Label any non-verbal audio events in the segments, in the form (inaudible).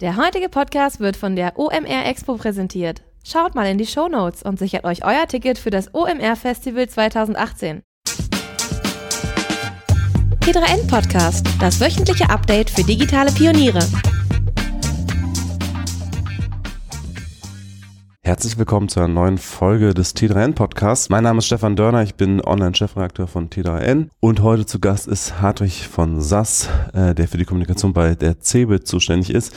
Der heutige Podcast wird von der OMR Expo präsentiert. Schaut mal in die Show Notes und sichert euch euer Ticket für das OMR Festival 2018. T3N Podcast, das wöchentliche Update für digitale Pioniere. Herzlich willkommen zu einer neuen Folge des T3N Podcasts. Mein Name ist Stefan Dörner, ich bin Online-Chefredakteur von T3N und heute zu Gast ist Hartwig von Sass, äh, der für die Kommunikation bei der CeBIT zuständig ist.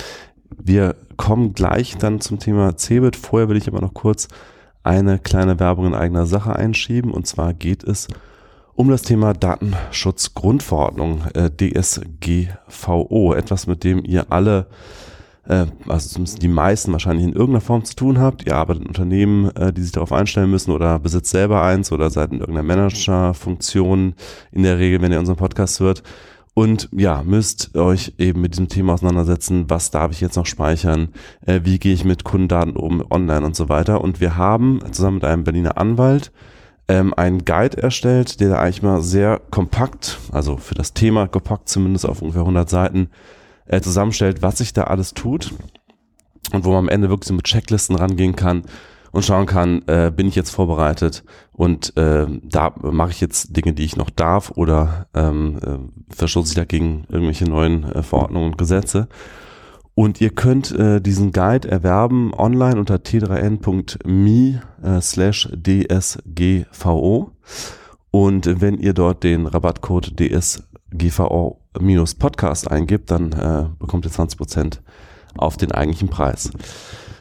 Wir kommen gleich dann zum Thema CeBIT. Vorher will ich aber noch kurz eine kleine Werbung in eigener Sache einschieben und zwar geht es um das Thema Datenschutzgrundverordnung, äh, DSGVO, etwas mit dem ihr alle äh, also zumindest die meisten wahrscheinlich in irgendeiner Form zu tun habt. Ihr arbeitet in Unternehmen, äh, die sich darauf einstellen müssen oder besitzt selber eins oder seid in irgendeiner Managerfunktion in der Regel, wenn ihr unseren Podcast hört. Und ja, müsst euch eben mit diesem Thema auseinandersetzen, was darf ich jetzt noch speichern, äh, wie gehe ich mit Kundendaten um online und so weiter. Und wir haben zusammen mit einem Berliner Anwalt ähm, einen Guide erstellt, der da eigentlich mal sehr kompakt, also für das Thema kompakt zumindest auf ungefähr 100 Seiten, äh, zusammenstellt, was sich da alles tut und wo man am Ende wirklich so mit Checklisten rangehen kann und schauen kann, äh, bin ich jetzt vorbereitet und äh, da mache ich jetzt Dinge, die ich noch darf oder ähm, äh, verstoße ich dagegen irgendwelche neuen äh, Verordnungen und Gesetze. Und ihr könnt äh, diesen Guide erwerben online unter t3n.me äh, slash dsgvo. Und wenn ihr dort den Rabattcode DSGVO Podcast eingibt, dann äh, bekommt ihr 20% auf den eigentlichen Preis.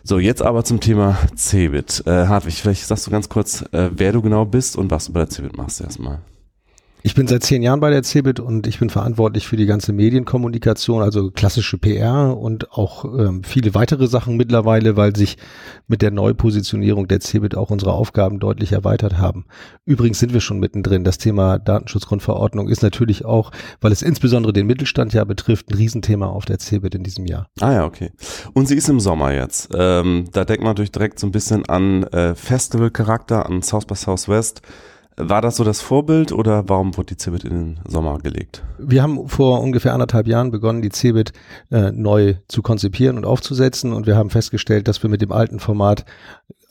So, jetzt aber zum Thema Cebit. Äh, Hartwig, vielleicht sagst du ganz kurz, äh, wer du genau bist und was du bei der Cebit machst erstmal. Ich bin seit zehn Jahren bei der CeBIT und ich bin verantwortlich für die ganze Medienkommunikation, also klassische PR und auch ähm, viele weitere Sachen mittlerweile, weil sich mit der Neupositionierung der CeBIT auch unsere Aufgaben deutlich erweitert haben. Übrigens sind wir schon mittendrin. Das Thema Datenschutzgrundverordnung ist natürlich auch, weil es insbesondere den Mittelstand ja betrifft, ein Riesenthema auf der CeBIT in diesem Jahr. Ah ja, okay. Und sie ist im Sommer jetzt. Ähm, da denkt man natürlich direkt so ein bisschen an äh, Festival-Charakter, an South by Southwest. War das so das Vorbild oder warum wurde die Cebit in den Sommer gelegt? Wir haben vor ungefähr anderthalb Jahren begonnen, die Cebit äh, neu zu konzipieren und aufzusetzen und wir haben festgestellt, dass wir mit dem alten Format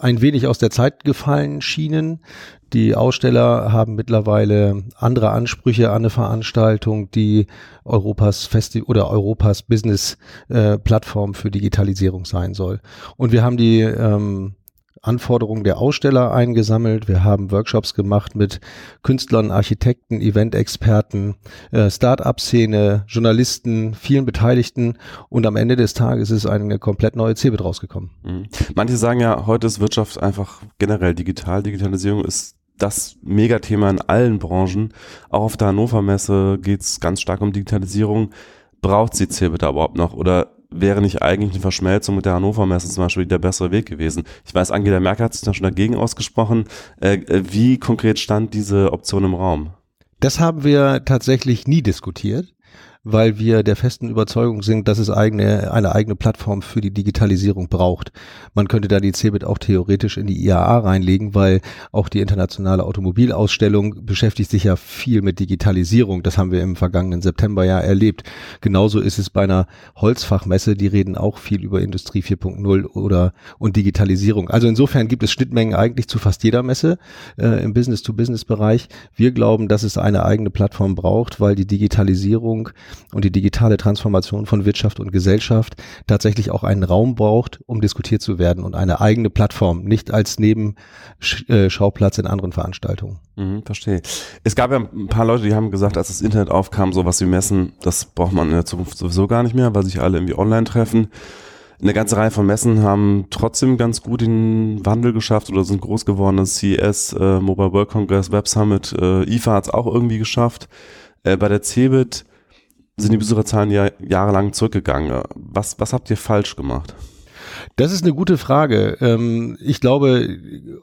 ein wenig aus der Zeit gefallen schienen. Die Aussteller haben mittlerweile andere Ansprüche an eine Veranstaltung, die Europas Festi oder Europas Business äh, Plattform für Digitalisierung sein soll. Und wir haben die ähm, Anforderungen der Aussteller eingesammelt. Wir haben Workshops gemacht mit Künstlern, Architekten, Eventexperten, äh, Start-up-Szene, Journalisten, vielen Beteiligten und am Ende des Tages ist eine komplett neue CeBIT rausgekommen. Mhm. Manche sagen ja, heute ist Wirtschaft einfach generell digital. Digitalisierung ist das Megathema in allen Branchen. Auch auf der Hannover Messe geht es ganz stark um Digitalisierung. Braucht sie CeBIT überhaupt noch oder wäre nicht eigentlich eine Verschmelzung mit der Hannover Messe zum Beispiel der bessere Weg gewesen. Ich weiß, Angela Merkel hat sich da schon dagegen ausgesprochen. Äh, äh, wie konkret stand diese Option im Raum? Das haben wir tatsächlich nie diskutiert weil wir der festen Überzeugung sind, dass es eigene, eine eigene Plattform für die Digitalisierung braucht. Man könnte da die CeBIT auch theoretisch in die IAA reinlegen, weil auch die internationale Automobilausstellung beschäftigt sich ja viel mit Digitalisierung. Das haben wir im vergangenen September ja erlebt. Genauso ist es bei einer Holzfachmesse, die reden auch viel über Industrie 4.0 oder und Digitalisierung. Also insofern gibt es Schnittmengen eigentlich zu fast jeder Messe äh, im Business-to-Business-Bereich. Wir glauben, dass es eine eigene Plattform braucht, weil die Digitalisierung und die digitale Transformation von Wirtschaft und Gesellschaft tatsächlich auch einen Raum braucht, um diskutiert zu werden und eine eigene Plattform, nicht als Nebenschauplatz in anderen Veranstaltungen. Mhm, verstehe. Es gab ja ein paar Leute, die haben gesagt, als das Internet aufkam, sowas wie Messen, das braucht man in der Zukunft sowieso gar nicht mehr, weil sich alle irgendwie online treffen. Eine ganze Reihe von Messen haben trotzdem ganz gut den Wandel geschafft oder sind groß geworden. Das CES, äh, Mobile World Congress, Web Summit, äh, IFA hat es auch irgendwie geschafft. Äh, bei der CeBIT sind die Besucherzahlen ja jahrelang zurückgegangen. Was, was habt ihr falsch gemacht? Das ist eine gute Frage. Ähm, ich glaube,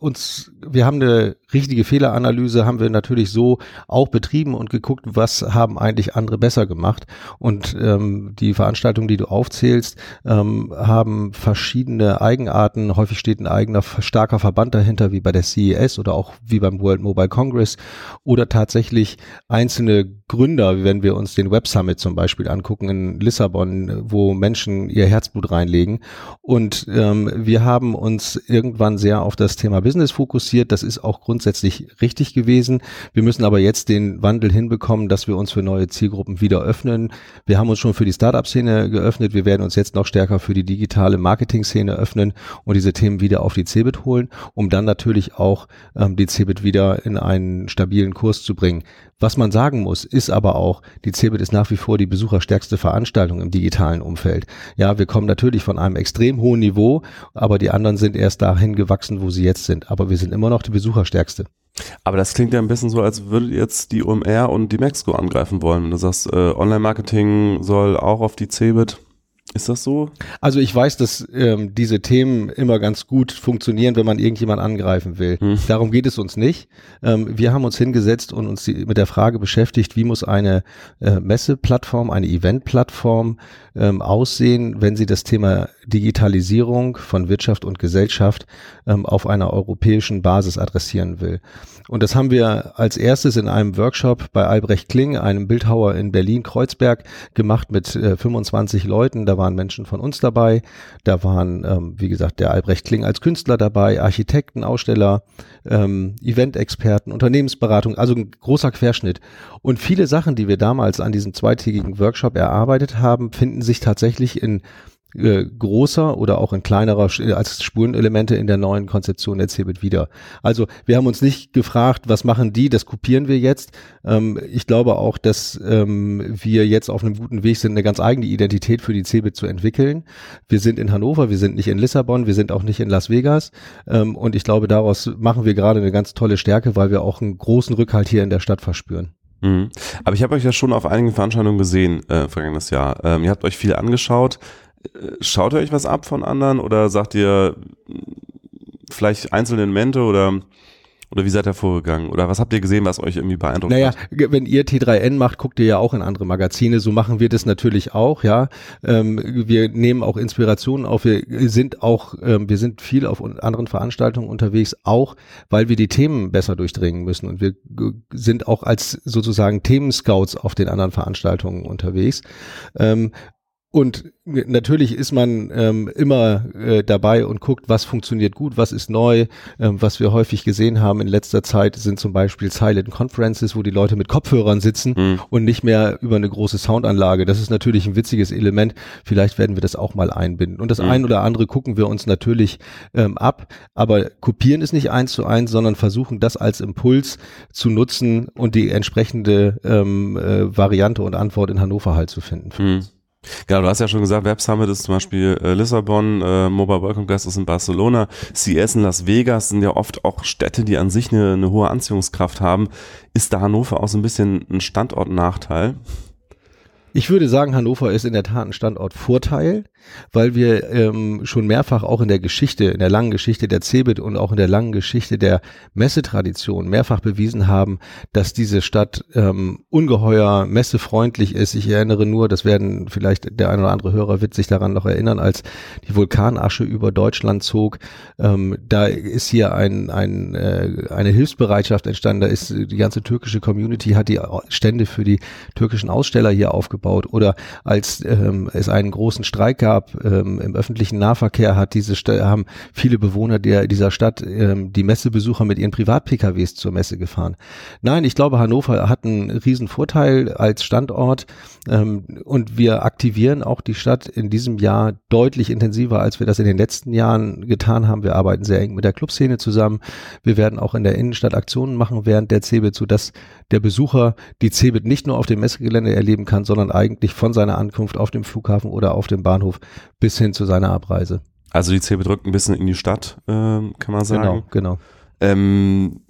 uns, wir haben eine richtige Fehleranalyse, haben wir natürlich so auch betrieben und geguckt, was haben eigentlich andere besser gemacht. Und ähm, die Veranstaltungen, die du aufzählst, ähm, haben verschiedene Eigenarten. Häufig steht ein eigener starker Verband dahinter, wie bei der CES oder auch wie beim World Mobile Congress oder tatsächlich einzelne Gründer, wenn wir uns den Web Summit zum Beispiel angucken in Lissabon, wo Menschen ihr Herzblut reinlegen. Und ähm, wir haben uns irgendwann sehr auf das Thema Business fokussiert. Das ist auch grundsätzlich richtig gewesen. Wir müssen aber jetzt den Wandel hinbekommen, dass wir uns für neue Zielgruppen wieder öffnen. Wir haben uns schon für die Startup-Szene geöffnet. Wir werden uns jetzt noch stärker für die digitale Marketing-Szene öffnen und diese Themen wieder auf die CeBIT holen, um dann natürlich auch ähm, die CeBIT wieder in einen stabilen Kurs zu bringen. Was man sagen muss, ist aber auch, die CeBIT ist nach wie vor die besucherstärkste Veranstaltung im digitalen Umfeld. Ja, wir kommen natürlich von einem extrem hohen Niveau, aber die anderen sind erst dahin gewachsen, wo sie jetzt sind. Aber wir sind immer noch die besucherstärkste. Aber das klingt ja ein bisschen so, als würdet jetzt die OMR und die Mexiko angreifen wollen. Du sagst, äh, Online-Marketing soll auch auf die CeBIT. Ist das so? Also ich weiß, dass ähm, diese Themen immer ganz gut funktionieren, wenn man irgendjemand angreifen will. Hm. Darum geht es uns nicht. Ähm, wir haben uns hingesetzt und uns die, mit der Frage beschäftigt, wie muss eine äh, Messeplattform, eine Eventplattform ähm, aussehen, wenn sie das Thema Digitalisierung von Wirtschaft und Gesellschaft ähm, auf einer europäischen Basis adressieren will. Und das haben wir als erstes in einem Workshop bei Albrecht Kling, einem Bildhauer in Berlin-Kreuzberg, gemacht mit äh, 25 Leuten. Da waren Menschen von uns dabei. Da waren, ähm, wie gesagt, der Albrecht Kling als Künstler dabei, Architekten, Aussteller, ähm, Event-Experten, Unternehmensberatung, also ein großer Querschnitt. Und viele Sachen, die wir damals an diesem zweitägigen Workshop erarbeitet haben, finden sich tatsächlich in äh, großer oder auch in kleinerer äh, als Spurenelemente in der neuen Konzeption der CeBIT wieder. Also wir haben uns nicht gefragt, was machen die, das kopieren wir jetzt. Ähm, ich glaube auch, dass ähm, wir jetzt auf einem guten Weg sind, eine ganz eigene Identität für die CeBIT zu entwickeln. Wir sind in Hannover, wir sind nicht in Lissabon, wir sind auch nicht in Las Vegas ähm, und ich glaube, daraus machen wir gerade eine ganz tolle Stärke, weil wir auch einen großen Rückhalt hier in der Stadt verspüren. Mhm. Aber ich habe euch ja schon auf einigen Veranstaltungen gesehen, äh, vergangenes Jahr. Ähm, ihr habt euch viel angeschaut. Schaut ihr euch was ab von anderen oder sagt ihr vielleicht einzelne Elemente oder oder wie seid ihr vorgegangen? Oder was habt ihr gesehen, was euch irgendwie beeindruckt naja, hat? Naja, wenn ihr T3N macht, guckt ihr ja auch in andere Magazine. So machen wir das natürlich auch, ja. Ähm, wir nehmen auch Inspirationen auf. Wir sind auch, ähm, wir sind viel auf anderen Veranstaltungen unterwegs, auch weil wir die Themen besser durchdringen müssen. Und wir sind auch als sozusagen Themenscouts auf den anderen Veranstaltungen unterwegs. Ähm, und natürlich ist man ähm, immer äh, dabei und guckt, was funktioniert gut, was ist neu. Ähm, was wir häufig gesehen haben in letzter Zeit sind zum Beispiel Silent Conferences, wo die Leute mit Kopfhörern sitzen mhm. und nicht mehr über eine große Soundanlage. Das ist natürlich ein witziges Element. Vielleicht werden wir das auch mal einbinden. Und das mhm. ein oder andere gucken wir uns natürlich ähm, ab, aber kopieren ist nicht eins zu eins, sondern versuchen das als Impuls zu nutzen und die entsprechende ähm, äh, Variante und Antwort in Hannover halt zu finden. Mhm. Genau, du hast ja schon gesagt, Web Summit ist zum Beispiel äh, Lissabon, äh, Mobile World Congress ist in Barcelona, CES in Las Vegas sind ja oft auch Städte, die an sich eine, eine hohe Anziehungskraft haben. Ist da Hannover auch so ein bisschen ein Standortnachteil? Ich würde sagen, Hannover ist in der Tat ein Standortvorteil weil wir ähm, schon mehrfach auch in der Geschichte, in der langen Geschichte der CeBIT und auch in der langen Geschichte der Messetradition mehrfach bewiesen haben, dass diese Stadt ähm, ungeheuer messefreundlich ist. Ich erinnere nur, das werden vielleicht der ein oder andere Hörer wird sich daran noch erinnern, als die Vulkanasche über Deutschland zog. Ähm, da ist hier ein, ein, äh, eine Hilfsbereitschaft entstanden. Da ist die ganze türkische Community hat die Stände für die türkischen Aussteller hier aufgebaut. Oder als ähm, es einen großen Streik gab, gab ähm, im öffentlichen Nahverkehr, hat diese haben viele Bewohner der dieser Stadt ähm, die Messebesucher mit ihren Privat-PKWs zur Messe gefahren. Nein, ich glaube, Hannover hat einen riesen Vorteil als Standort ähm, und wir aktivieren auch die Stadt in diesem Jahr deutlich intensiver, als wir das in den letzten Jahren getan haben. Wir arbeiten sehr eng mit der Clubszene zusammen. Wir werden auch in der Innenstadt Aktionen machen während der CeBIT, sodass der Besucher die CeBIT nicht nur auf dem Messegelände erleben kann, sondern eigentlich von seiner Ankunft auf dem Flughafen oder auf dem Bahnhof bis hin zu seiner Abreise. Also die CeBIT drückt ein bisschen in die Stadt, äh, kann man sagen. Genau, genau. Ähm,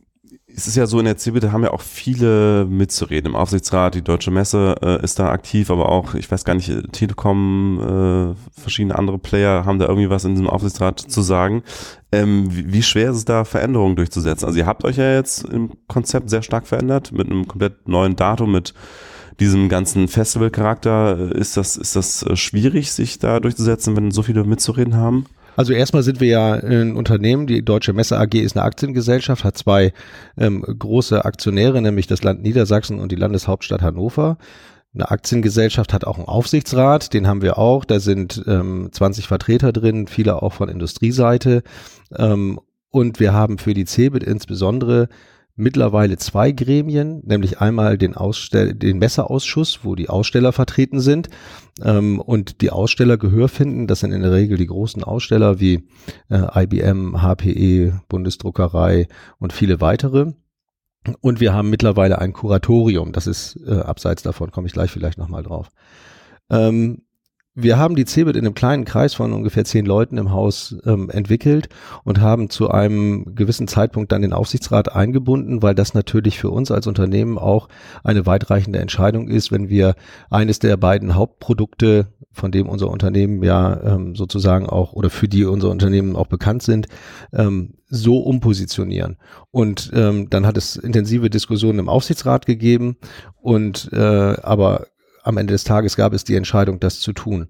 es ist ja so, in der CeBIT haben ja auch viele mitzureden. Im Aufsichtsrat, die Deutsche Messe äh, ist da aktiv, aber auch, ich weiß gar nicht, Telekom, äh, verschiedene andere Player haben da irgendwie was in diesem Aufsichtsrat zu sagen. Ähm, wie, wie schwer ist es da, Veränderungen durchzusetzen? Also ihr habt euch ja jetzt im Konzept sehr stark verändert, mit einem komplett neuen Datum, mit diesem ganzen Festivalcharakter. Ist das, ist das äh, schwierig, sich da durchzusetzen, wenn so viele mitzureden haben? Also erstmal sind wir ja ein Unternehmen, die Deutsche Messe AG ist eine Aktiengesellschaft, hat zwei ähm, große Aktionäre, nämlich das Land Niedersachsen und die Landeshauptstadt Hannover. Eine Aktiengesellschaft hat auch einen Aufsichtsrat, den haben wir auch. Da sind ähm, 20 Vertreter drin, viele auch von Industrieseite. Ähm, und wir haben für die CeBIT insbesondere mittlerweile zwei Gremien, nämlich einmal den, Ausstell den Messeausschuss, wo die Aussteller vertreten sind ähm, und die Aussteller Gehör finden. Das sind in der Regel die großen Aussteller wie äh, IBM, HPE, Bundesdruckerei und viele weitere. Und wir haben mittlerweile ein Kuratorium. Das ist äh, abseits davon, komme ich gleich vielleicht nochmal drauf. Ähm, wir haben die CeBIT in einem kleinen Kreis von ungefähr zehn Leuten im Haus ähm, entwickelt und haben zu einem gewissen Zeitpunkt dann den Aufsichtsrat eingebunden, weil das natürlich für uns als Unternehmen auch eine weitreichende Entscheidung ist, wenn wir eines der beiden Hauptprodukte, von dem unser Unternehmen ja ähm, sozusagen auch oder für die unser Unternehmen auch bekannt sind, ähm, so umpositionieren. Und ähm, dann hat es intensive Diskussionen im Aufsichtsrat gegeben und äh, aber am Ende des Tages gab es die Entscheidung, das zu tun.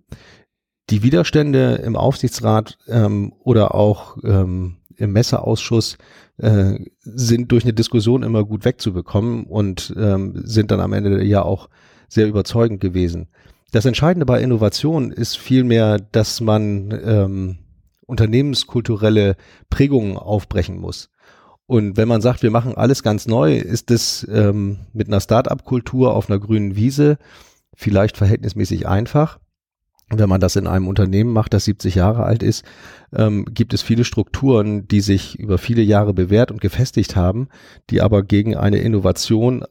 Die Widerstände im Aufsichtsrat ähm, oder auch ähm, im Messeausschuss äh, sind durch eine Diskussion immer gut wegzubekommen und ähm, sind dann am Ende ja auch sehr überzeugend gewesen. Das Entscheidende bei Innovation ist vielmehr, dass man ähm, unternehmenskulturelle Prägungen aufbrechen muss. Und wenn man sagt, wir machen alles ganz neu, ist das ähm, mit einer Start-up-Kultur auf einer grünen Wiese vielleicht verhältnismäßig einfach. Wenn man das in einem Unternehmen macht, das 70 Jahre alt ist, ähm, gibt es viele Strukturen, die sich über viele Jahre bewährt und gefestigt haben, die aber gegen eine Innovation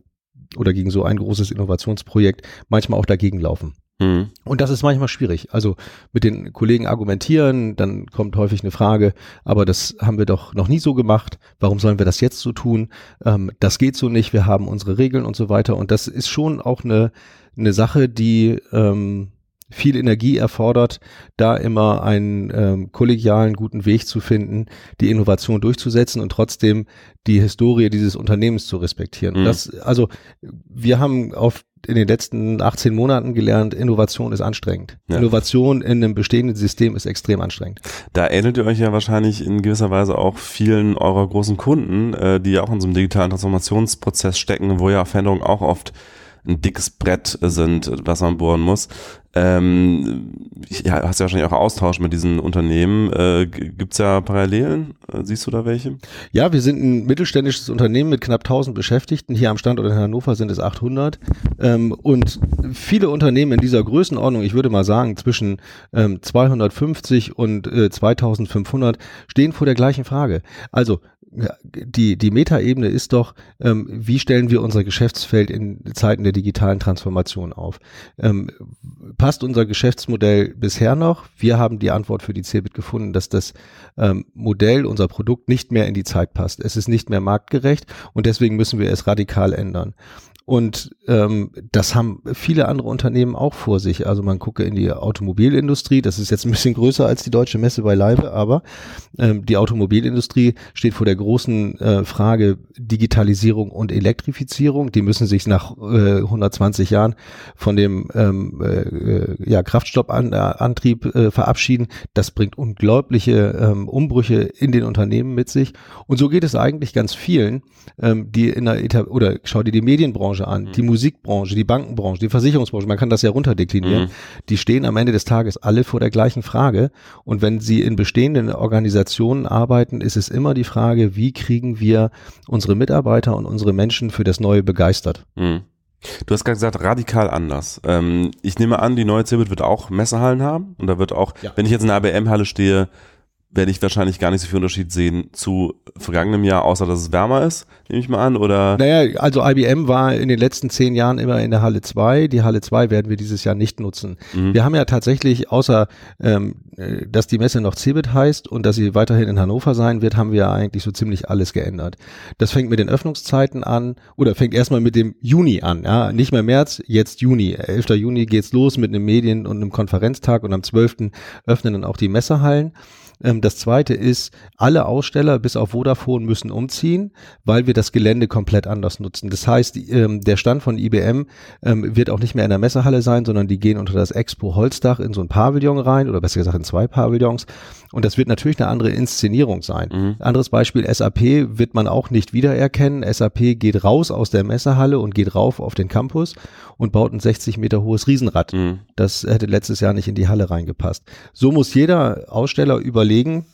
oder gegen so ein großes Innovationsprojekt manchmal auch dagegen laufen. Mhm. Und das ist manchmal schwierig. Also mit den Kollegen argumentieren, dann kommt häufig eine Frage, aber das haben wir doch noch nie so gemacht. Warum sollen wir das jetzt so tun? Ähm, das geht so nicht. Wir haben unsere Regeln und so weiter. Und das ist schon auch eine eine Sache, die ähm, viel Energie erfordert, da immer einen ähm, kollegialen, guten Weg zu finden, die Innovation durchzusetzen und trotzdem die Historie dieses Unternehmens zu respektieren. Mhm. Das, also wir haben auf in den letzten 18 Monaten gelernt, Innovation ist anstrengend. Ja. Innovation in einem bestehenden System ist extrem anstrengend. Da ähnelt ihr euch ja wahrscheinlich in gewisser Weise auch vielen eurer großen Kunden, äh, die ja auch in so einem digitalen Transformationsprozess stecken, wo ja Veränderungen auch oft ein dickes Brett sind, was man bohren muss. Ähm, ja, hast ja wahrscheinlich auch Austausch mit diesen Unternehmen. Äh, Gibt es ja Parallelen? Äh, siehst du da welche? Ja, wir sind ein mittelständisches Unternehmen mit knapp 1000 Beschäftigten. Hier am Standort in Hannover sind es 800. Ähm, und viele Unternehmen in dieser Größenordnung, ich würde mal sagen zwischen ähm, 250 und äh, 2500, stehen vor der gleichen Frage. Also die, die Metaebene ist doch, ähm, wie stellen wir unser Geschäftsfeld in Zeiten der digitalen Transformation auf? Ähm, passt unser Geschäftsmodell bisher noch? Wir haben die Antwort für die CeBIT gefunden, dass das ähm, Modell, unser Produkt nicht mehr in die Zeit passt. Es ist nicht mehr marktgerecht und deswegen müssen wir es radikal ändern. Und ähm, das haben viele andere Unternehmen auch vor sich. Also man gucke in die Automobilindustrie, das ist jetzt ein bisschen größer als die deutsche Messe beileibe, aber ähm, die Automobilindustrie steht vor der großen äh, Frage Digitalisierung und Elektrifizierung. Die müssen sich nach äh, 120 Jahren von dem ähm, äh, ja, Kraftstoffantrieb äh, verabschieden. Das bringt unglaubliche ähm, Umbrüche in den Unternehmen mit sich. Und so geht es eigentlich ganz vielen, ähm, die in der Eta oder schau dir die Medienbranche Branche an, mhm. die Musikbranche, die Bankenbranche, die Versicherungsbranche, man kann das ja runterdeklinieren, mhm. die stehen am Ende des Tages alle vor der gleichen Frage. Und wenn sie in bestehenden Organisationen arbeiten, ist es immer die Frage, wie kriegen wir unsere Mitarbeiter und unsere Menschen für das Neue begeistert. Mhm. Du hast gerade gesagt, radikal anders. Ähm, ich nehme an, die neue Cebit wird auch Messehallen haben und da wird auch, ja. wenn ich jetzt in der ABM-Halle stehe, werde ich wahrscheinlich gar nicht so viel Unterschied sehen zu vergangenem Jahr, außer dass es wärmer ist, nehme ich mal an, oder? Naja, also IBM war in den letzten zehn Jahren immer in der Halle 2. Die Halle 2 werden wir dieses Jahr nicht nutzen. Mhm. Wir haben ja tatsächlich, außer ähm, äh, dass die Messe noch Cebit heißt und dass sie weiterhin in Hannover sein wird, haben wir ja eigentlich so ziemlich alles geändert. Das fängt mit den Öffnungszeiten an oder fängt erstmal mit dem Juni an, ja, nicht mehr März, jetzt Juni. 11. Juni geht's los mit einem Medien- und einem Konferenztag und am 12. öffnen dann auch die Messehallen. Ähm, das zweite ist, alle Aussteller bis auf Vodafone müssen umziehen, weil wir das Gelände komplett anders nutzen. Das heißt, ähm, der Stand von IBM ähm, wird auch nicht mehr in der Messehalle sein, sondern die gehen unter das Expo Holzdach in so ein Pavillon rein oder besser gesagt in zwei Pavillons. Und das wird natürlich eine andere Inszenierung sein. Mhm. Anderes Beispiel, SAP wird man auch nicht wiedererkennen. SAP geht raus aus der Messehalle und geht rauf auf den Campus und baut ein 60 Meter hohes Riesenrad. Mhm. Das hätte letztes Jahr nicht in die Halle reingepasst. So muss jeder Aussteller über überlegen,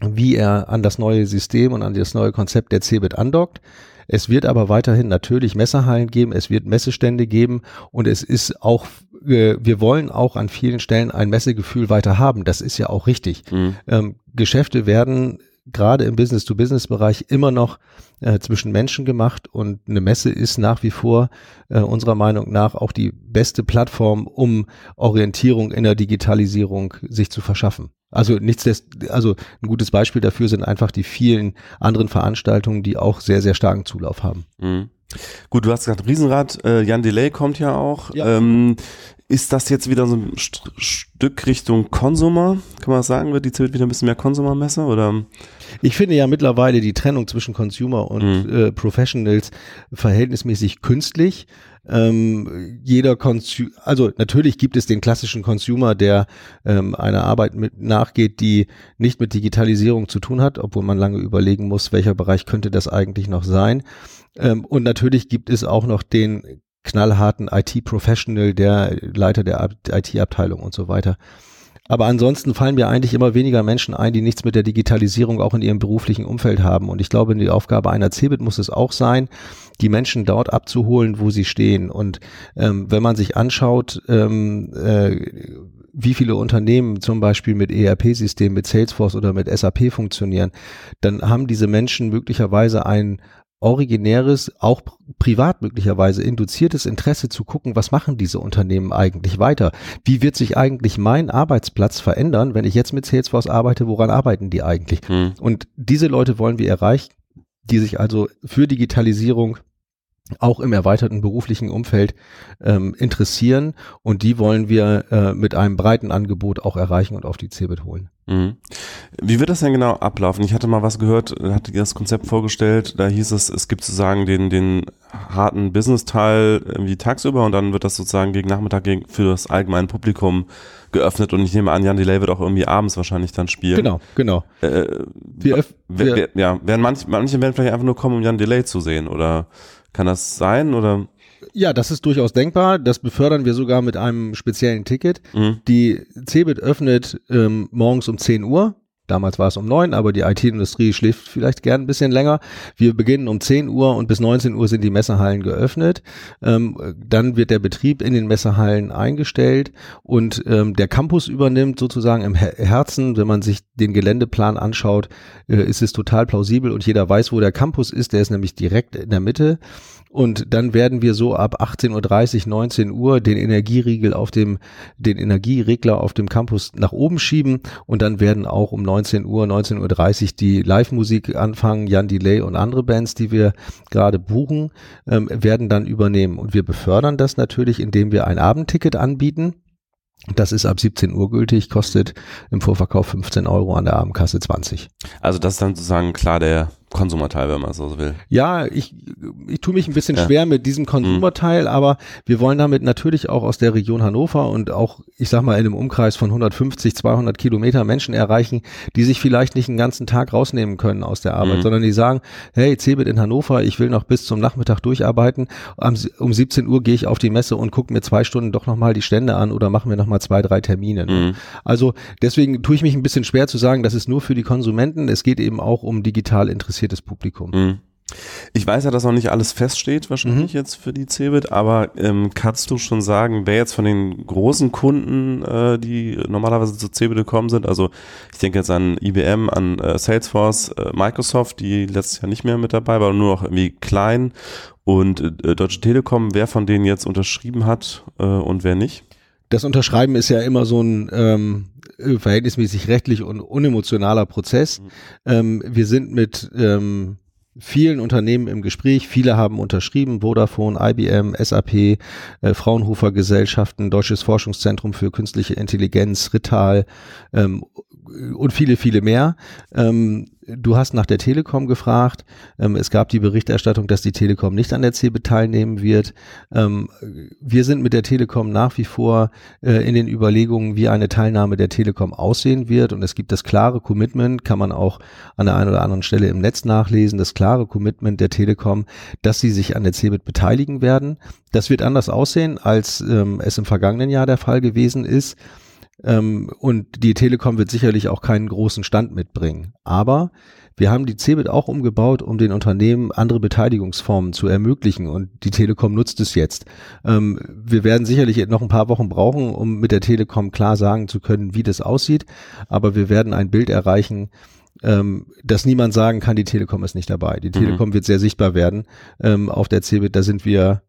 wie er an das neue System und an das neue Konzept der CeBIT andockt. Es wird aber weiterhin natürlich Messehallen geben, es wird Messestände geben und es ist auch, äh, wir wollen auch an vielen Stellen ein Messegefühl weiter haben. Das ist ja auch richtig. Mhm. Ähm, Geschäfte werden gerade im Business-to-Business-Bereich immer noch äh, zwischen Menschen gemacht und eine Messe ist nach wie vor äh, unserer Meinung nach auch die beste Plattform, um Orientierung in der Digitalisierung sich zu verschaffen. Also nichts, also ein gutes Beispiel dafür sind einfach die vielen anderen Veranstaltungen, die auch sehr, sehr starken Zulauf haben. Mhm. Gut, du hast gesagt, Riesenrad, äh, Jan Delay kommt ja auch. Ja. Ähm, ist das jetzt wieder so ein St Stück Richtung Konsumer? Kann man das sagen? Wird die wird wieder ein bisschen mehr Konsumermesse oder? Ich finde ja mittlerweile die Trennung zwischen Consumer und mhm. äh, Professionals verhältnismäßig künstlich. Ähm, jeder Consumer, also natürlich gibt es den klassischen Consumer, der ähm, einer Arbeit mit nachgeht, die nicht mit Digitalisierung zu tun hat, obwohl man lange überlegen muss, welcher Bereich könnte das eigentlich noch sein. Ähm, und natürlich gibt es auch noch den knallharten IT-Professional, der Leiter der IT-Abteilung und so weiter. Aber ansonsten fallen mir eigentlich immer weniger Menschen ein, die nichts mit der Digitalisierung auch in ihrem beruflichen Umfeld haben. Und ich glaube, die Aufgabe einer CeBIT muss es auch sein, die Menschen dort abzuholen, wo sie stehen. Und ähm, wenn man sich anschaut, ähm, äh, wie viele Unternehmen zum Beispiel mit ERP-Systemen, mit Salesforce oder mit SAP funktionieren, dann haben diese Menschen möglicherweise ein originäres, auch privat möglicherweise induziertes Interesse zu gucken, was machen diese Unternehmen eigentlich weiter? Wie wird sich eigentlich mein Arbeitsplatz verändern, wenn ich jetzt mit Salesforce arbeite? Woran arbeiten die eigentlich? Hm. Und diese Leute wollen wir erreichen, die sich also für Digitalisierung auch im erweiterten beruflichen Umfeld ähm, interessieren und die wollen wir äh, mit einem breiten Angebot auch erreichen und auf die CeBIT holen. Mhm. Wie wird das denn genau ablaufen? Ich hatte mal was gehört, hatte das Konzept vorgestellt, da hieß es, es gibt sozusagen den, den harten Business-Teil irgendwie tagsüber und dann wird das sozusagen gegen Nachmittag gegen, für das allgemeine Publikum geöffnet und ich nehme an, Jan Delay wird auch irgendwie abends wahrscheinlich dann spielen. Genau, genau. Äh, wir, wir, ja, werden manche, manche werden vielleicht einfach nur kommen, um Jan Delay zu sehen oder kann das sein oder? Ja, das ist durchaus denkbar. Das befördern wir sogar mit einem speziellen Ticket. Mhm. Die Cebit öffnet ähm, morgens um 10 Uhr. Damals war es um neun, aber die IT-Industrie schläft vielleicht gern ein bisschen länger. Wir beginnen um 10 Uhr und bis 19 Uhr sind die Messehallen geöffnet. Ähm, dann wird der Betrieb in den Messehallen eingestellt und ähm, der Campus übernimmt sozusagen im Herzen. Wenn man sich den Geländeplan anschaut, äh, ist es total plausibel und jeder weiß, wo der Campus ist. Der ist nämlich direkt in der Mitte. Und dann werden wir so ab 18.30 Uhr, 19 Uhr den Energieriegel auf dem, den Energieregler auf dem Campus nach oben schieben und dann werden auch um 19 Uhr, 19.30 Uhr die Live-Musik anfangen. Jan Delay und andere Bands, die wir gerade buchen, ähm, werden dann übernehmen. Und wir befördern das natürlich, indem wir ein Abendticket anbieten. Das ist ab 17 Uhr gültig, kostet im Vorverkauf 15 Euro, an der Abendkasse 20. Also das ist dann sozusagen klar der Konsumerteil, wenn man so will. Ja, ich, ich tue mich ein bisschen ja. schwer mit diesem Konsumerteil, mhm. aber wir wollen damit natürlich auch aus der Region Hannover und auch, ich sag mal, in einem Umkreis von 150, 200 Kilometer Menschen erreichen, die sich vielleicht nicht einen ganzen Tag rausnehmen können aus der Arbeit, mhm. sondern die sagen, hey, Cebit in Hannover, ich will noch bis zum Nachmittag durcharbeiten, um 17 Uhr gehe ich auf die Messe und gucke mir zwei Stunden doch nochmal die Stände an oder machen wir nochmal zwei, drei Termine. Ne? Mhm. Also deswegen tue ich mich ein bisschen schwer zu sagen, das ist nur für die Konsumenten, es geht eben auch um digital interessierte interessiertes Publikum. Mhm. Ich weiß ja, dass noch nicht alles feststeht, wahrscheinlich Mhm. jetzt für die Cebit, aber ähm, kannst du schon sagen, wer jetzt von den großen Kunden, äh, die normalerweise zu Cebit gekommen sind, also ich denke jetzt an IBM, an äh, Salesforce, äh, Microsoft, die letztes Jahr nicht mehr mit dabei war, nur noch irgendwie klein und äh, Deutsche Telekom, wer von denen jetzt unterschrieben hat äh, und wer nicht? Das Unterschreiben ist ja immer so ein ähm, äh, verhältnismäßig rechtlich und unemotionaler Prozess. Ähm, wir sind mit ähm, vielen Unternehmen im Gespräch. Viele haben unterschrieben. Vodafone, IBM, SAP, äh, Fraunhofer Gesellschaften, Deutsches Forschungszentrum für künstliche Intelligenz, Rittal ähm, und viele, viele mehr. Ähm, du hast nach der Telekom gefragt. Ähm, es gab die Berichterstattung, dass die Telekom nicht an der CeBIT teilnehmen wird. Ähm, wir sind mit der Telekom nach wie vor äh, in den Überlegungen, wie eine Teilnahme der Telekom aussehen wird. Und es gibt das klare Commitment, kann man auch an der einen oder anderen Stelle im Netz nachlesen, das klare Commitment der Telekom, dass sie sich an der CeBIT beteiligen werden. Das wird anders aussehen, als ähm, es im vergangenen Jahr der Fall gewesen ist. Ähm, und die Telekom wird sicherlich auch keinen großen Stand mitbringen. Aber wir haben die CeBIT auch umgebaut, um den Unternehmen andere Beteiligungsformen zu ermöglichen und die Telekom nutzt es jetzt. Ähm, wir werden sicherlich noch ein paar Wochen brauchen, um mit der Telekom klar sagen zu können, wie das aussieht, aber wir werden ein Bild erreichen, ähm, dass niemand sagen kann, die Telekom ist nicht dabei. Die Telekom wird sehr sichtbar werden ähm, auf der CeBIT. Da sind wir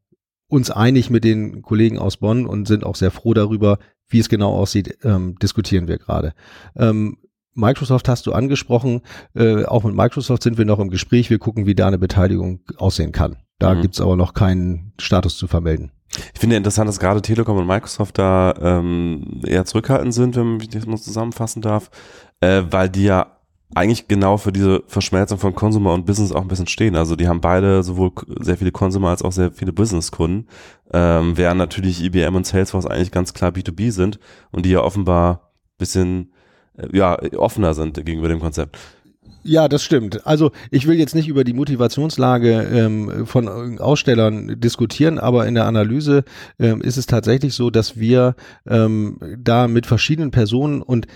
uns einig mit den Kollegen aus Bonn und sind auch sehr froh darüber, wie es genau aussieht, ähm, diskutieren wir gerade. Ähm, Microsoft hast du angesprochen. Äh, auch mit Microsoft sind wir noch im Gespräch. Wir gucken, wie da eine Beteiligung aussehen kann. Da Mhm. gibt's aber noch keinen Status zu vermelden. Ich finde interessant, dass gerade Telekom und Microsoft da ähm, eher zurückhaltend sind, wenn man das mal zusammenfassen darf, äh, weil die ja eigentlich genau für diese Verschmelzung von Consumer und Business auch ein bisschen stehen. Also die haben beide sowohl sehr viele Consumer als auch sehr viele Business-Kunden, ähm, während natürlich IBM und Salesforce eigentlich ganz klar B2B sind und die ja offenbar bisschen äh, ja, offener sind gegenüber dem Konzept. Ja, das stimmt. Also ich will jetzt nicht über die Motivationslage ähm, von Ausstellern diskutieren, aber in der Analyse ähm, ist es tatsächlich so, dass wir ähm, da mit verschiedenen Personen und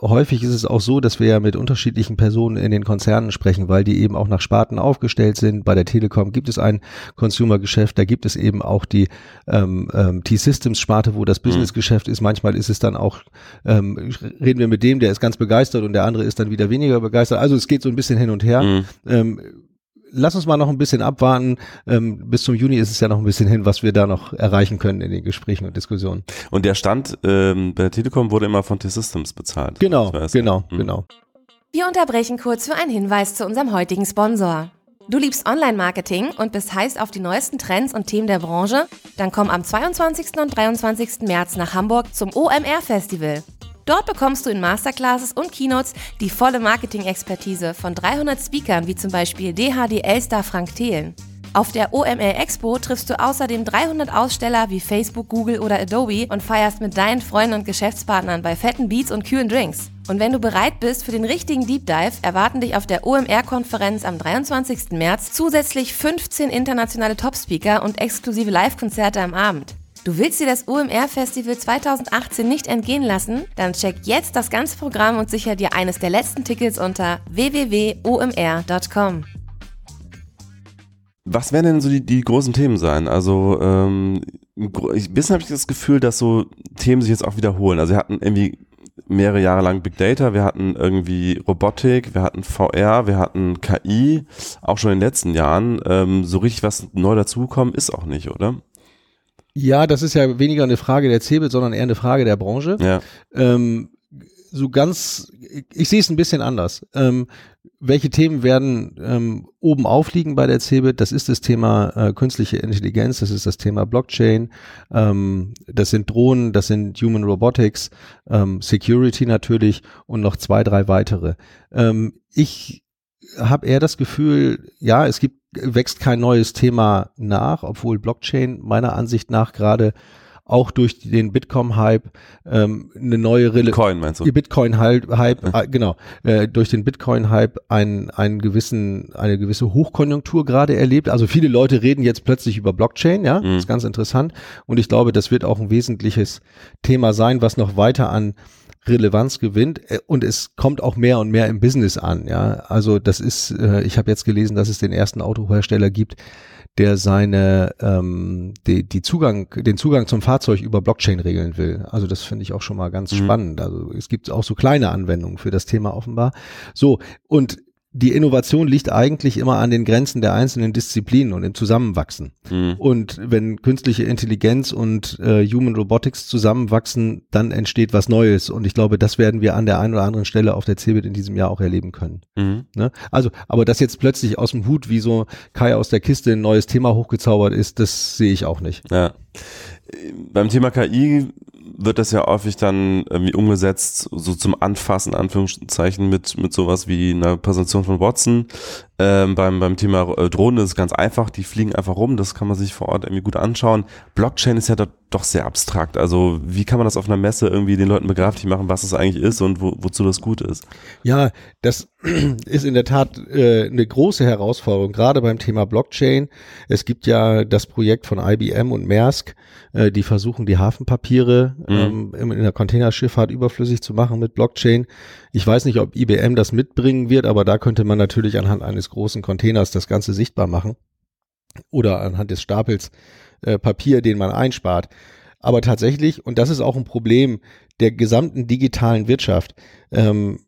häufig ist es auch so, dass wir ja mit unterschiedlichen Personen in den Konzernen sprechen, weil die eben auch nach Sparten aufgestellt sind. Bei der Telekom gibt es ein Consumer-Geschäft, da gibt es eben auch die ähm, ähm, T-Systems-Sparte, wo das Business-Geschäft ist. Manchmal ist es dann auch, ähm, reden wir mit dem, der ist ganz begeistert und der andere ist dann wieder weniger begeistert. Also es geht so ein bisschen hin und her. Mhm. Ähm, lass uns mal noch ein bisschen abwarten. Ähm, bis zum Juni ist es ja noch ein bisschen hin, was wir da noch erreichen können in den Gesprächen und Diskussionen. Und der Stand ähm, bei der Telekom wurde immer von T-Systems bezahlt. Genau, genau, Mhm. genau. Wir unterbrechen kurz für einen Hinweis zu unserem heutigen Sponsor. Du liebst Online-Marketing und bist heiß auf die neuesten Trends und Themen der Branche? Dann komm am 22. und 23. März nach Hamburg zum OMR-Festival. Dort bekommst du in Masterclasses und Keynotes die volle Marketing-Expertise von 300 Speakern wie zum Beispiel DHDL-Star Frank Thelen. Auf der OMR Expo triffst du außerdem 300 Aussteller wie Facebook, Google oder Adobe und feierst mit deinen Freunden und Geschäftspartnern bei fetten Beats und kühlen Drinks. Und wenn du bereit bist für den richtigen Deep Dive, erwarten dich auf der OMR-Konferenz am 23. März zusätzlich 15 internationale Top-Speaker und exklusive Live-Konzerte am Abend. Du willst dir das OMR-Festival 2018 nicht entgehen lassen? Dann check jetzt das ganze Programm und sicher dir eines der letzten Tickets unter www.omr.com. Was werden denn so die, die großen Themen sein? Also ähm, ein bisschen habe ich das Gefühl, dass so Themen sich jetzt auch wiederholen. Also wir hatten irgendwie mehrere Jahre lang Big Data, wir hatten irgendwie Robotik, wir hatten VR, wir hatten KI, auch schon in den letzten Jahren. Ähm, so richtig was neu dazugekommen ist auch nicht, oder? Ja, das ist ja weniger eine Frage der CeBIT, sondern eher eine Frage der Branche. Ja. Ähm, so ganz, ich, sehe es ein bisschen anders. Ähm, welche Themen werden ähm, oben aufliegen bei der CeBIT? Das ist das Thema äh, künstliche Intelligenz, das ist das Thema Blockchain, ähm, das sind Drohnen, das sind Human Robotics, ähm, Security natürlich und noch zwei, drei weitere. Ähm, ich habe eher das Gefühl, ja, es gibt wächst kein neues Thema nach, obwohl Blockchain meiner Ansicht nach gerade auch durch den Bitcoin-Hype ähm, eine neue Rele Coin meinst du? Bitcoin-Hype, äh, genau, äh, durch den Bitcoin-Hype einen, einen gewissen, eine gewisse Hochkonjunktur gerade erlebt. Also viele Leute reden jetzt plötzlich über Blockchain, ja, Mhm. ist ganz interessant. Und ich glaube, das wird auch ein wesentliches Thema sein, was noch weiter an Relevanz gewinnt äh, und es kommt auch mehr und mehr im Business an. Ja, also das ist, äh, ich habe jetzt gelesen, dass es den ersten Autohersteller gibt, der seine ähm, die, die Zugang, den Zugang zum Fahrzeug über Blockchain regeln will. Also das finde ich auch schon mal ganz mhm. spannend. Also es gibt auch so kleine Anwendungen für das Thema offenbar. So und die Innovation liegt eigentlich immer an den Grenzen der einzelnen Disziplinen und im Zusammenwachsen. Mhm. Und wenn künstliche Intelligenz und äh, Human Robotics zusammenwachsen, dann entsteht was Neues. Und ich glaube, das werden wir an der einen oder anderen Stelle auf der CeBIT in diesem Jahr auch erleben können. Mhm. Ne? Also, aber dass jetzt plötzlich aus dem Hut wie so Kai aus der Kiste ein neues Thema hochgezaubert ist, das sehe ich auch nicht. Ja. Beim Thema KI wird das ja häufig dann irgendwie umgesetzt, so zum Anfassen, Anführungszeichen, mit, mit sowas wie einer Präsentation von Watson. Ähm, beim, beim Thema äh, Drohnen ist es ganz einfach, die fliegen einfach rum, das kann man sich vor Ort irgendwie gut anschauen. Blockchain ist ja dort doch sehr abstrakt. Also wie kann man das auf einer Messe irgendwie den Leuten begreiflich machen, was es eigentlich ist und wo, wozu das gut ist? Ja, das (clears throat) ist in der Tat äh, eine große Herausforderung, gerade beim Thema Blockchain. Es gibt ja das Projekt von IBM und Maersk, äh, die versuchen, die Hafenpapiere mhm. ähm, in der Containerschifffahrt überflüssig zu machen mit Blockchain. Ich weiß nicht, ob IBM das mitbringen wird, aber da könnte man natürlich anhand eines großen Containers das Ganze sichtbar machen oder anhand des Stapels äh, Papier, den man einspart. Aber tatsächlich, und das ist auch ein Problem der gesamten digitalen Wirtschaft, ähm,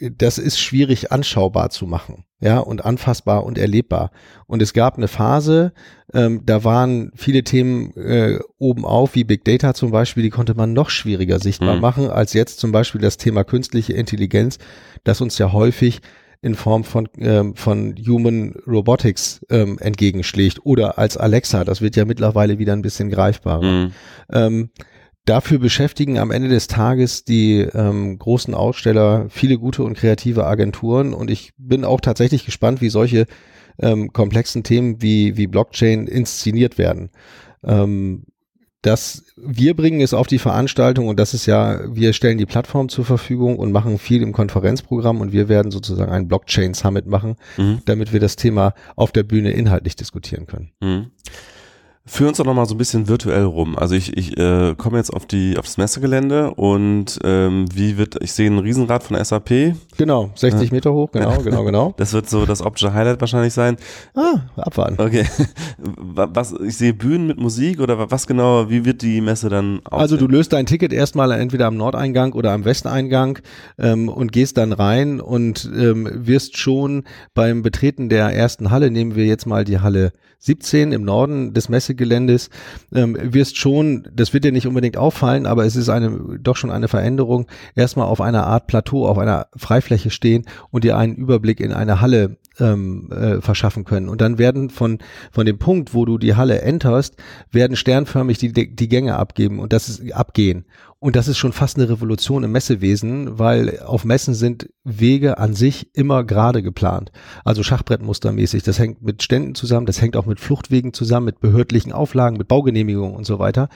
das ist schwierig anschaubar zu machen, ja, und anfassbar und erlebbar. Und es gab eine Phase, ähm, da waren viele Themen äh, oben auf, wie Big Data zum Beispiel, die konnte man noch schwieriger sichtbar mhm. machen, als jetzt zum Beispiel das Thema künstliche Intelligenz, das uns ja häufig in Form von, ähm, von Human Robotics ähm, entgegenschlägt oder als Alexa. Das wird ja mittlerweile wieder ein bisschen greifbarer. Mhm. Ähm, dafür beschäftigen am Ende des Tages die ähm, großen Aussteller viele gute und kreative Agenturen und ich bin auch tatsächlich gespannt, wie solche ähm, komplexen Themen wie, wie Blockchain inszeniert werden. Ähm, dass wir bringen es auf die Veranstaltung und das ist ja, wir stellen die Plattform zur Verfügung und machen viel im Konferenzprogramm und wir werden sozusagen ein Blockchain Summit machen, mhm. damit wir das Thema auf der Bühne inhaltlich diskutieren können. Mhm. Führ uns doch nochmal so ein bisschen virtuell rum. Also ich, ich äh, komme jetzt auf die auf das Messegelände und ähm, wie wird, ich sehe ein Riesenrad von SAP. Genau, 60 Meter hoch, genau, (laughs) genau, genau. Das wird so das optische Highlight wahrscheinlich sein. Ah, abwarten. Okay. (laughs) Was, ich sehe Bühnen mit Musik oder was genau, wie wird die Messe dann aussehen? Also du löst dein Ticket erstmal entweder am Nordeingang oder am Westeingang ähm, und gehst dann rein und ähm, wirst schon beim Betreten der ersten Halle, nehmen wir jetzt mal die Halle 17 im Norden des Messegeländes, ähm, wirst schon, das wird dir nicht unbedingt auffallen, aber es ist eine, doch schon eine Veränderung, erstmal auf einer Art Plateau, auf einer Freifläche stehen und dir einen Überblick in eine Halle ähm, äh, verschaffen können. Und dann werden von, von dem Punkt, wo du die Halle enterst, werden sternförmig die, die Gänge abgeben und das ist abgehen. Und das ist schon fast eine Revolution im Messewesen, weil auf Messen sind Wege an sich immer gerade geplant. Also Schachbrettmustermäßig. Das hängt mit Ständen zusammen, das hängt auch mit Fluchtwegen zusammen, mit behördlichen Auflagen, mit Baugenehmigungen und so weiter.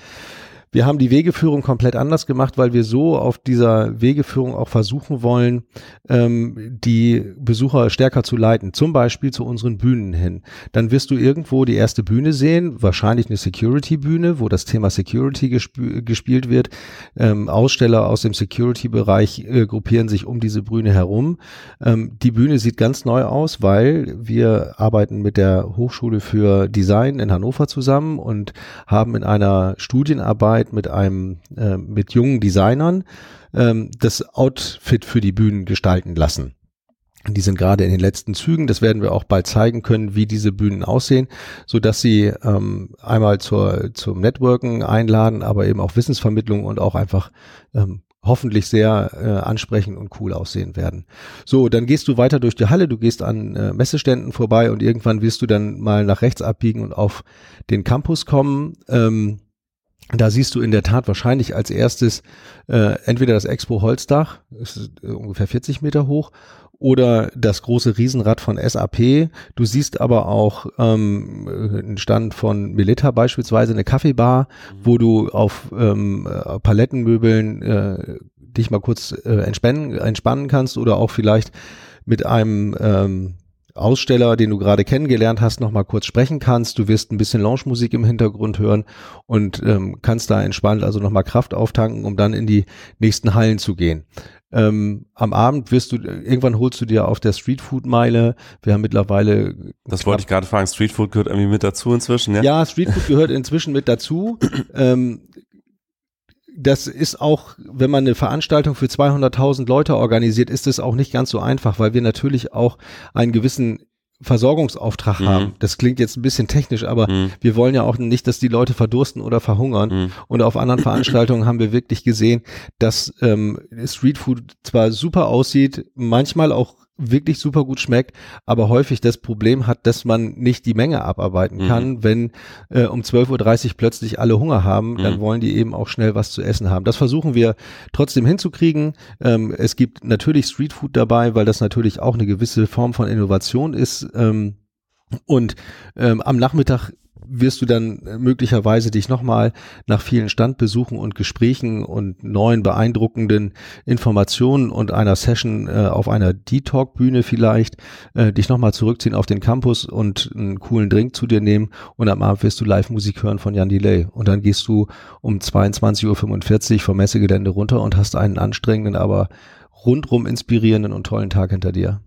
Wir haben die Wegeführung komplett anders gemacht, weil wir so auf dieser Wegeführung auch versuchen wollen, ähm, die Besucher stärker zu leiten. Zum Beispiel zu unseren Bühnen hin. Dann wirst du irgendwo die erste Bühne sehen, wahrscheinlich eine Security-Bühne, wo das Thema Security gesp gespielt wird. Ähm, Aussteller aus dem Security-Bereich äh, gruppieren sich um diese Bühne herum. Ähm, die Bühne sieht ganz neu aus, weil wir arbeiten mit der Hochschule für Design in Hannover zusammen und haben in einer Studienarbeit Zusammenarbeit mit einem, äh, mit jungen Designern ähm, das Outfit für die Bühnen gestalten lassen. Die sind gerade in den letzten Zügen. Das werden wir auch bald zeigen können, wie diese Bühnen aussehen, so dass sie ähm, einmal zur zum Networken einladen, aber eben auch Wissensvermittlung und auch einfach ähm, hoffentlich sehr äh, ansprechend und cool aussehen werden. So, dann gehst du weiter durch die Halle, du gehst an äh, Messeständen vorbei und irgendwann wirst du dann mal nach rechts abbiegen und auf den Campus kommen. Ähm, da siehst du in der Tat wahrscheinlich als erstes äh, entweder das Expo Holzdach, ist äh, ungefähr 40 Meter hoch, oder das große Riesenrad von SAP. Du siehst aber auch ähm, einen Stand von Melita beispielsweise, eine Kaffeebar, mhm. wo du auf ähm, Palettenmöbeln äh, dich mal kurz äh, entspannen, entspannen kannst oder auch vielleicht mit einem ähm, Aussteller, den du gerade kennengelernt hast, noch mal kurz sprechen kannst. Du wirst ein bisschen Lounge-Musik im Hintergrund hören und ähm, kannst da entspannt also noch mal Kraft auftanken, um dann in die nächsten Hallen zu gehen. Ähm, am Abend wirst du, irgendwann holst du dir auf der Streetfood-Meile, wir haben mittlerweile. Das wollte ich gerade fragen, Streetfood gehört irgendwie mit dazu inzwischen, ja? Ja, Streetfood gehört inzwischen mit dazu. ähm, das ist auch, wenn man eine Veranstaltung für 200.000 Leute organisiert, ist es auch nicht ganz so einfach, weil wir natürlich auch einen gewissen Versorgungsauftrag mhm. haben. Das klingt jetzt ein bisschen technisch, aber mhm. wir wollen ja auch nicht, dass die Leute verdursten oder verhungern. Mhm. Und auf anderen (clears throat) Veranstaltungen haben wir wirklich gesehen, dass ähm, Streetfood zwar super aussieht, manchmal auch wirklich super gut schmeckt, aber häufig das Problem hat, dass man nicht die Menge abarbeiten mhm. kann. Wenn äh, um 12.30 Uhr plötzlich alle Hunger haben, dann mhm. wollen die eben auch schnell was zu essen haben. Das versuchen wir trotzdem hinzukriegen. Ähm, es gibt natürlich Streetfood dabei, weil das natürlich auch eine gewisse Form von Innovation ist. Ähm, und ähm, am Nachmittag wirst du dann möglicherweise dich nochmal nach vielen Standbesuchen und Gesprächen und neuen beeindruckenden Informationen und einer Session äh, auf einer D-Talk-Bühne vielleicht äh, dich nochmal zurückziehen auf den Campus und einen coolen Drink zu dir nehmen und am Abend wirst du Live-Musik hören von Jan Delay und dann gehst du um 22.45 Uhr vom Messegelände runter und hast einen anstrengenden, aber rundrum inspirierenden und tollen Tag hinter dir.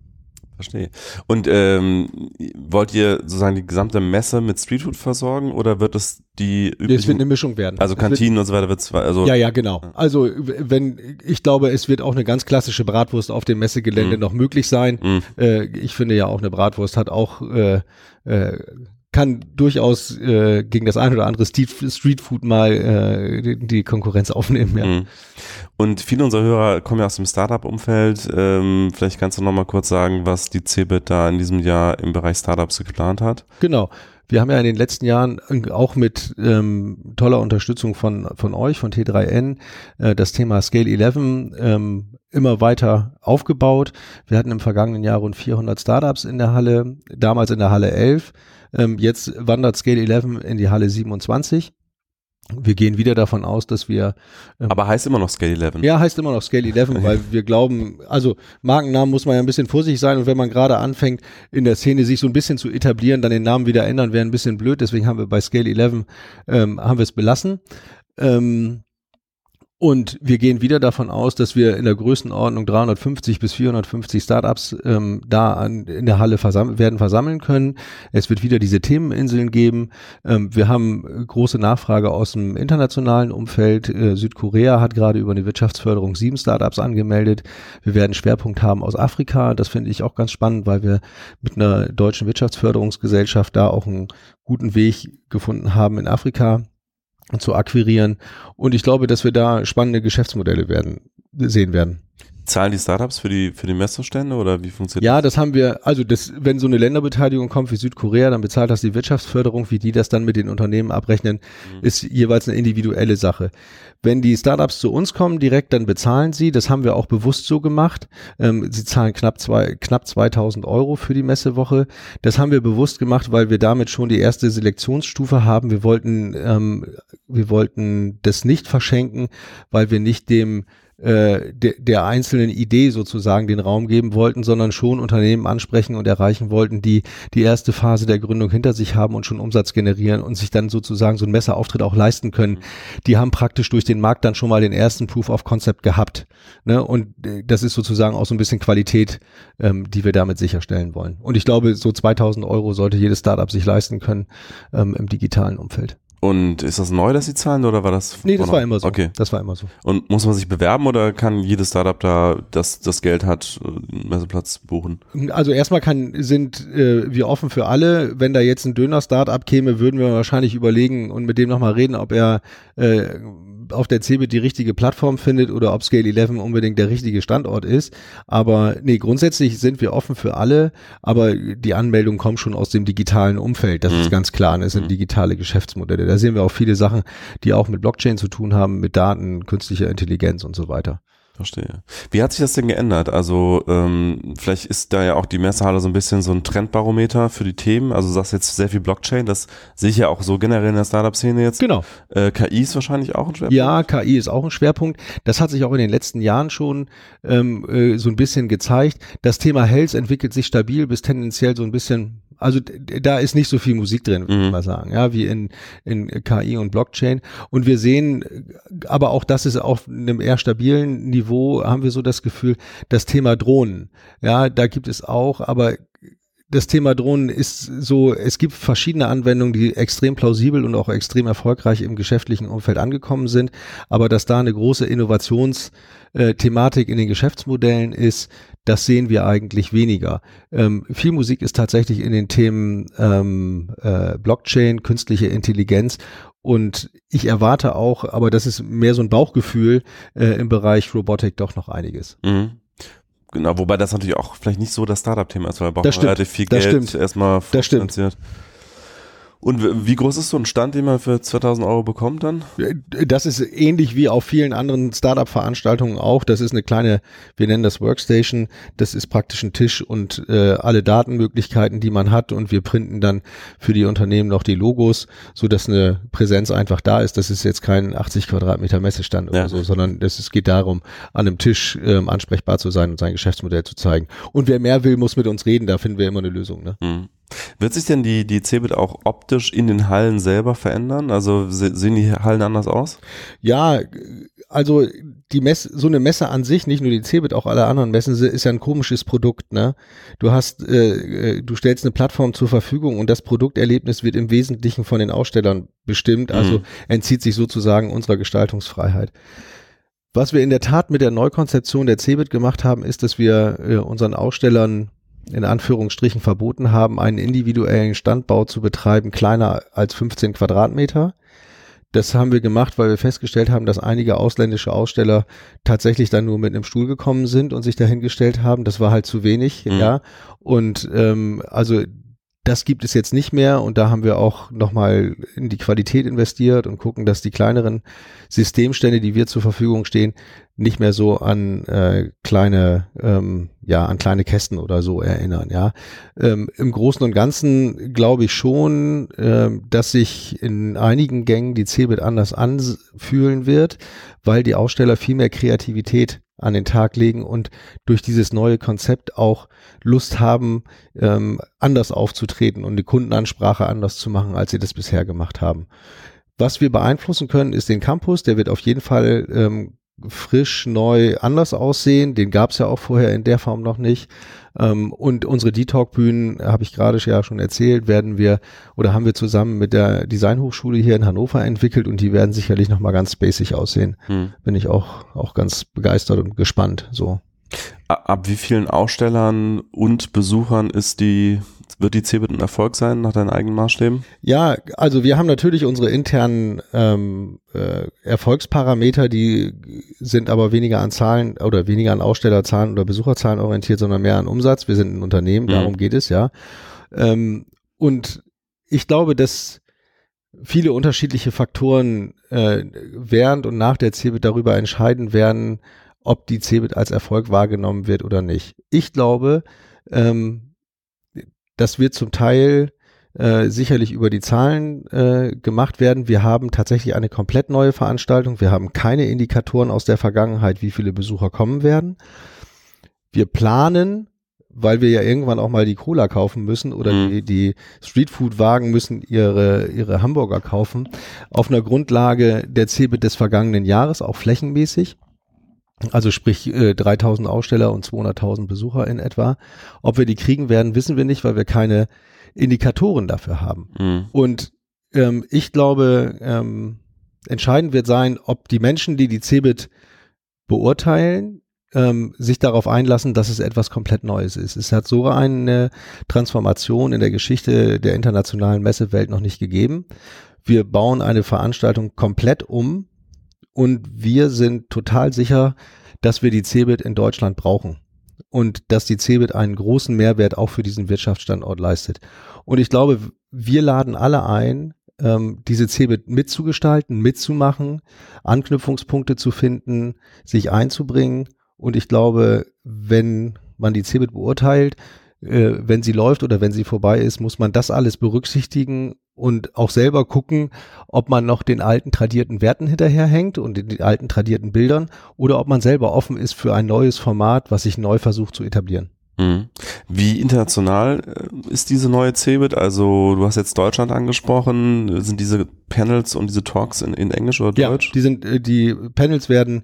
Verstehe. Und ähm, wollt ihr sozusagen die gesamte Messe mit Streetfood versorgen oder wird es die üblichen, Es wird eine Mischung werden. Also Kantinen und so weiter wird es also Ja, ja, genau. Also wenn ich glaube, es wird auch eine ganz klassische Bratwurst auf dem Messegelände mhm. noch möglich sein. Mhm. Äh, ich finde ja auch eine Bratwurst hat auch äh, äh, kann durchaus äh, gegen das ein oder andere Streetfood mal äh, die, die Konkurrenz aufnehmen. Ja. Mhm. Und viele unserer Hörer kommen ja aus dem Startup-Umfeld. Ähm, vielleicht kannst du noch mal kurz sagen, was die CeBIT da in diesem Jahr im Bereich Startups geplant hat. Genau. Wir haben ja in den letzten Jahren auch mit ähm, toller Unterstützung von, von euch, von T3N, äh, das Thema Scale 11 ähm, immer weiter aufgebaut. Wir hatten im vergangenen Jahr rund 400 Startups in der Halle, damals in der Halle 11. Ähm, jetzt wandert Scale 11 in die Halle 27. Wir gehen wieder davon aus, dass wir. Ähm, Aber heißt immer noch Scale 11. Ja, heißt immer noch Scale 11, (laughs) weil wir glauben, also Markennamen muss man ja ein bisschen vorsichtig sein und wenn man gerade anfängt, in der Szene sich so ein bisschen zu etablieren, dann den Namen wieder ändern, wäre ein bisschen blöd. Deswegen haben wir bei Scale 11, ähm, haben wir es belassen. Ähm, und wir gehen wieder davon aus, dass wir in der Größenordnung 350 bis 450 Startups ähm, da an, in der Halle versam werden versammeln können. Es wird wieder diese Themeninseln geben. Ähm, wir haben große Nachfrage aus dem internationalen Umfeld. Äh, Südkorea hat gerade über eine Wirtschaftsförderung sieben Startups angemeldet. Wir werden Schwerpunkt haben aus Afrika. Das finde ich auch ganz spannend, weil wir mit einer deutschen Wirtschaftsförderungsgesellschaft da auch einen guten Weg gefunden haben in Afrika zu akquirieren. Und ich glaube, dass wir da spannende Geschäftsmodelle werden, sehen werden. Zahlen die Startups für die, für die Messestände oder wie funktioniert ja, das? Ja, das haben wir, also das, wenn so eine Länderbeteiligung kommt wie Südkorea, dann bezahlt das die Wirtschaftsförderung, wie die das dann mit den Unternehmen abrechnen, mhm. ist jeweils eine individuelle Sache. Wenn die Startups zu uns kommen direkt, dann bezahlen sie, das haben wir auch bewusst so gemacht. Ähm, sie zahlen knapp zwei, knapp 2000 Euro für die Messewoche. Das haben wir bewusst gemacht, weil wir damit schon die erste Selektionsstufe haben. Wir wollten, ähm, wir wollten das nicht verschenken, weil wir nicht dem äh, de, der einzelnen Idee sozusagen den Raum geben wollten, sondern schon Unternehmen ansprechen und erreichen wollten, die die erste Phase der Gründung hinter sich haben und schon Umsatz generieren und sich dann sozusagen so ein Messerauftritt auch leisten können. Die haben praktisch durch den Markt dann schon mal den ersten Proof of Concept gehabt. Ne? Und äh, das ist sozusagen auch so ein bisschen Qualität, ähm, die wir damit sicherstellen wollen. Und ich glaube, so 2000 Euro sollte jedes Startup sich leisten können ähm, im digitalen Umfeld. Und ist das neu, dass sie zahlen oder war das? Nee, das war immer so. Okay. Das war immer so. Und muss man sich bewerben oder kann jedes Startup da, das das Geld hat, einen Messeplatz buchen? Also erstmal kann, sind äh, wir offen für alle. Wenn da jetzt ein Döner-Startup käme, würden wir wahrscheinlich überlegen und mit dem nochmal reden, ob er äh, auf der CeBIT die richtige Plattform findet oder ob Scale 11 unbedingt der richtige Standort ist. Aber nee, grundsätzlich sind wir offen für alle, aber die Anmeldungen kommen schon aus dem digitalen Umfeld. Das mhm. ist ganz klar. Das sind mhm. digitale Geschäftsmodelle. Da sehen wir auch viele Sachen, die auch mit Blockchain zu tun haben, mit Daten, künstlicher Intelligenz und so weiter. Verstehe. Wie hat sich das denn geändert? Also ähm, vielleicht ist da ja auch die Messehalle so ein bisschen so ein Trendbarometer für die Themen. Also du sagst jetzt sehr viel Blockchain, das sehe ich ja auch so generell in der Startup-Szene jetzt. Genau. Äh, KI ist wahrscheinlich auch ein Schwerpunkt. Ja, KI ist auch ein Schwerpunkt. Das hat sich auch in den letzten Jahren schon ähm, äh, so ein bisschen gezeigt. Das Thema Health entwickelt sich stabil bis tendenziell so ein bisschen also da ist nicht so viel Musik drin, würde ich mhm. mal sagen, ja, wie in, in KI und Blockchain. Und wir sehen, aber auch das ist auf einem eher stabilen Niveau, haben wir so das Gefühl, das Thema Drohnen, ja, da gibt es auch, aber das Thema Drohnen ist so, es gibt verschiedene Anwendungen, die extrem plausibel und auch extrem erfolgreich im geschäftlichen Umfeld angekommen sind, aber dass da eine große Innovationsthematik in den Geschäftsmodellen ist, das sehen wir eigentlich weniger. Ähm, viel Musik ist tatsächlich in den Themen ähm, äh, Blockchain, künstliche Intelligenz und ich erwarte auch, aber das ist mehr so ein Bauchgefühl äh, im Bereich Robotik doch noch einiges. Mhm. Genau, wobei das natürlich auch vielleicht nicht so das Startup-Thema ist, weil man braucht relativ viel Geld stimmt. erstmal finanziert. Das stimmt. Und wie groß ist so ein Stand, den man für 2000 Euro bekommt dann? Das ist ähnlich wie auf vielen anderen Startup-Veranstaltungen auch. Das ist eine kleine, wir nennen das Workstation. Das ist praktisch ein Tisch und äh, alle Datenmöglichkeiten, die man hat. Und wir printen dann für die Unternehmen noch die Logos, so dass eine Präsenz einfach da ist. Das ist jetzt kein 80 Quadratmeter Messestand oder ja. so, sondern es geht darum, an einem Tisch ähm, ansprechbar zu sein und sein Geschäftsmodell zu zeigen. Und wer mehr will, muss mit uns reden. Da finden wir immer eine Lösung. Ne? Mhm. Wird sich denn die, die Cebit auch optisch in den Hallen selber verändern? Also sehen die Hallen anders aus? Ja, also die Messe, so eine Messe an sich, nicht nur die Cebit, auch alle anderen Messen, ist ja ein komisches Produkt, ne? Du hast, äh, äh, du stellst eine Plattform zur Verfügung und das Produkterlebnis wird im Wesentlichen von den Ausstellern bestimmt, also mhm. entzieht sich sozusagen unserer Gestaltungsfreiheit. Was wir in der Tat mit der Neukonzeption der Cebit gemacht haben, ist, dass wir äh, unseren Ausstellern in Anführungsstrichen verboten haben, einen individuellen Standbau zu betreiben, kleiner als 15 Quadratmeter. Das haben wir gemacht, weil wir festgestellt haben, dass einige ausländische Aussteller tatsächlich dann nur mit einem Stuhl gekommen sind und sich dahingestellt haben. Das war halt zu wenig, mhm. ja. Und ähm, also das gibt es jetzt nicht mehr und da haben wir auch nochmal in die Qualität investiert und gucken, dass die kleineren Systemstände, die wir zur Verfügung stehen, nicht mehr so an äh, kleine, ähm, ja, an kleine Kästen oder so erinnern, ja. Ähm, Im Großen und Ganzen glaube ich schon, ähm, dass sich in einigen Gängen die Cebit anders anfühlen wird, weil die Aussteller viel mehr Kreativität an den Tag legen und durch dieses neue Konzept auch Lust haben, ähm, anders aufzutreten und die Kundenansprache anders zu machen, als sie das bisher gemacht haben. Was wir beeinflussen können, ist den Campus. Der wird auf jeden Fall ähm, frisch, neu, anders aussehen. Den gab es ja auch vorher in der Form noch nicht. Ähm, und unsere D-Talk-Bühnen, habe ich gerade ja schon erzählt, werden wir oder haben wir zusammen mit der Designhochschule hier in Hannover entwickelt und die werden sicherlich nochmal ganz spacig aussehen. Hm. Bin ich auch, auch ganz begeistert und gespannt. So. Ab wie vielen Ausstellern und Besuchern ist die wird die CeBIT ein Erfolg sein nach deinen eigenen Maßstäben? Ja, also wir haben natürlich unsere internen ähm, äh, Erfolgsparameter, die sind aber weniger an Zahlen oder weniger an Ausstellerzahlen oder Besucherzahlen orientiert, sondern mehr an Umsatz. Wir sind ein Unternehmen, mhm. darum geht es ja. Ähm, und ich glaube, dass viele unterschiedliche Faktoren äh, während und nach der CeBIT darüber entscheiden werden, ob die CeBIT als Erfolg wahrgenommen wird oder nicht. Ich glaube, ähm, das wird zum Teil äh, sicherlich über die Zahlen äh, gemacht werden. Wir haben tatsächlich eine komplett neue Veranstaltung. Wir haben keine Indikatoren aus der Vergangenheit, wie viele Besucher kommen werden. Wir planen, weil wir ja irgendwann auch mal die Cola kaufen müssen oder mhm. die, die Streetfood-Wagen müssen ihre, ihre Hamburger kaufen, auf einer Grundlage der CeBIT des vergangenen Jahres, auch flächenmäßig. Also sprich äh, 3000 Aussteller und 200.000 Besucher in etwa. Ob wir die kriegen werden, wissen wir nicht, weil wir keine Indikatoren dafür haben. Mhm. Und ähm, ich glaube, ähm, entscheidend wird sein, ob die Menschen, die die CeBIT beurteilen, ähm, sich darauf einlassen, dass es etwas komplett Neues ist. Es hat so eine Transformation in der Geschichte der internationalen Messewelt noch nicht gegeben. Wir bauen eine Veranstaltung komplett um und wir sind total sicher, dass wir die CeBIT in Deutschland brauchen und dass die CeBIT einen großen Mehrwert auch für diesen Wirtschaftsstandort leistet. Und ich glaube, wir laden alle ein, ähm, diese CeBIT mitzugestalten, mitzumachen, Anknüpfungspunkte zu finden, sich einzubringen. Und ich glaube, wenn man die CeBIT beurteilt, äh, wenn sie läuft oder wenn sie vorbei ist, muss man das alles berücksichtigen und auch selber gucken, ob man noch den alten tradierten Werten hinterherhängt und den alten tradierten Bildern oder ob man selber offen ist für ein neues Format, was sich neu versucht zu etablieren. Mhm. Wie international äh, ist diese neue CeBIT? Also du hast jetzt Deutschland angesprochen. Sind diese Panels und diese Talks in, in Englisch oder Deutsch? Ja, die sind äh, die Panels werden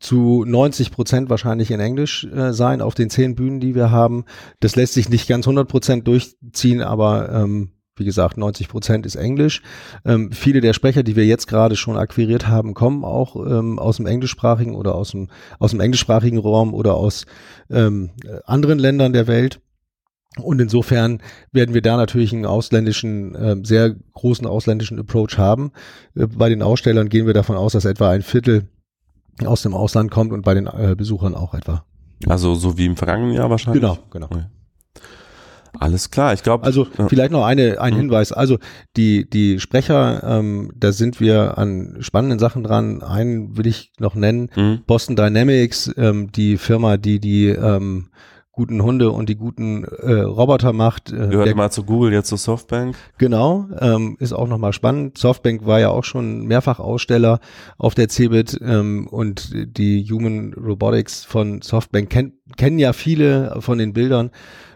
zu 90 Prozent wahrscheinlich in Englisch äh, sein auf den zehn Bühnen, die wir haben. Das lässt sich nicht ganz 100 Prozent durchziehen, aber ähm, wie gesagt, 90 Prozent ist Englisch. Ähm, viele der Sprecher, die wir jetzt gerade schon akquiriert haben, kommen auch ähm, aus dem englischsprachigen oder aus dem, aus dem englischsprachigen Raum oder aus ähm, anderen Ländern der Welt. Und insofern werden wir da natürlich einen ausländischen, äh, sehr großen ausländischen Approach haben. Äh, bei den Ausstellern gehen wir davon aus, dass etwa ein Viertel aus dem Ausland kommt und bei den äh, Besuchern auch etwa. Also so wie im vergangenen Jahr wahrscheinlich? Genau, genau. Okay. Alles klar, ich glaube. Also ja. vielleicht noch eine, ein mhm. Hinweis. Also die, die Sprecher, ähm, da sind wir an spannenden Sachen dran. Einen will ich noch nennen. Mhm. Boston Dynamics, ähm, die Firma, die die ähm, guten Hunde und die guten äh, Roboter macht. Äh, Gehört mal zu Google, jetzt zu Softbank. Genau, ähm, ist auch nochmal spannend. Softbank war ja auch schon mehrfach Aussteller auf der CeBIT ähm, und die Human Robotics von Softbank kenn, kennen ja viele von den Bildern.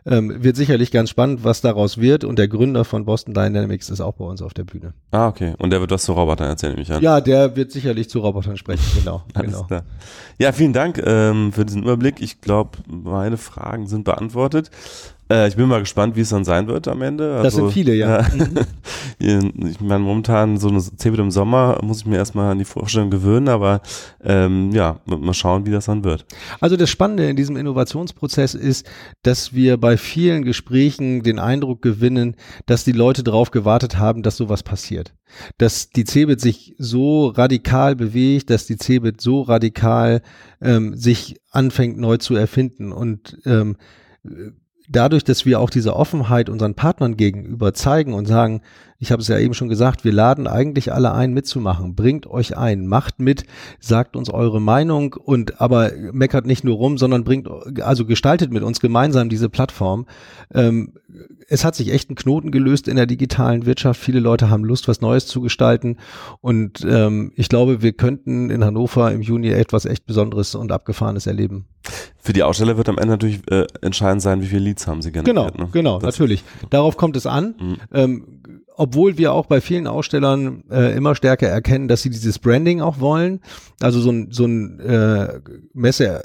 Ähm, wird sicherlich ganz spannend, was daraus wird. Und der Gründer von Boston Dynamics ist auch bei uns auf der Bühne. Ah, okay. Und der wird was zu Robotern erzählen, nehme ich an. Ja, der wird sicherlich zu Robotern sprechen, (laughs) genau. Genau. Klar. Ja, vielen Dank ähm, für diesen Überblick. Ich glaube, meine Fragen sind beantwortet. Äh, ich bin mal gespannt, wie es dann sein wird am Ende. Also, das sind viele, ja. Mhm. (laughs) ich meine, momentan so eine CeBIT im Sommer muss ich mir erstmal an die Vorstellung gewöhnen, aber ähm, ja, mal schauen, wie das dann wird. Also das Spannende in diesem Innovationsprozess ist, dass wir bei vielen Gesprächen den Eindruck gewinnen, dass die Leute darauf gewartet haben, dass sowas passiert. Dass die CeBIT sich so radikal bewegt, dass die CeBIT so radikal ähm, sich anfängt neu zu erfinden und ähm, dadurch, dass wir auch diese Offenheit unseren Partnern gegenüber zeigen und sagen, ich habe es ja eben schon gesagt, wir laden eigentlich alle ein, mitzumachen. Bringt euch ein, macht mit, sagt uns eure Meinung und aber meckert nicht nur rum, sondern bringt, also gestaltet mit uns gemeinsam diese Plattform. Ähm, es hat sich echt ein Knoten gelöst in der digitalen Wirtschaft. Viele Leute haben Lust, was Neues zu gestalten. Und ähm, ich glaube, wir könnten in Hannover im Juni etwas echt Besonderes und Abgefahrenes erleben. Für die Aussteller wird am Ende natürlich äh, entscheidend sein, wie viele Leads haben sie generiert. Genau, ne? genau, das natürlich. Darauf kommt es an. Mhm. Ähm, obwohl wir auch bei vielen Ausstellern äh, immer stärker erkennen, dass sie dieses Branding auch wollen. Also so ein, so ein äh, Messe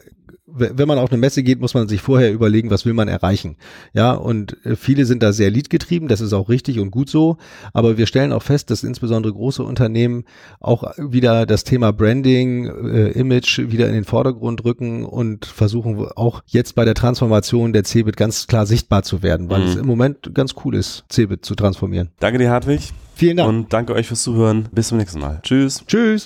wenn man auf eine Messe geht, muss man sich vorher überlegen, was will man erreichen. Ja, und äh, viele sind da sehr leadgetrieben, das ist auch richtig und gut so. Aber wir stellen auch fest, dass insbesondere große Unternehmen auch wieder das Thema Branding, äh, Image wieder in den Vordergrund rücken und versuchen auch jetzt bei der Transformation der Cebit ganz klar sichtbar zu werden, weil mhm. es im Moment ganz cool ist, Cebit zu transformieren. Danke dir, Hartwig. Vielen Dank. Und danke euch fürs Zuhören. Bis zum nächsten Mal. Tschüss. Tschüss.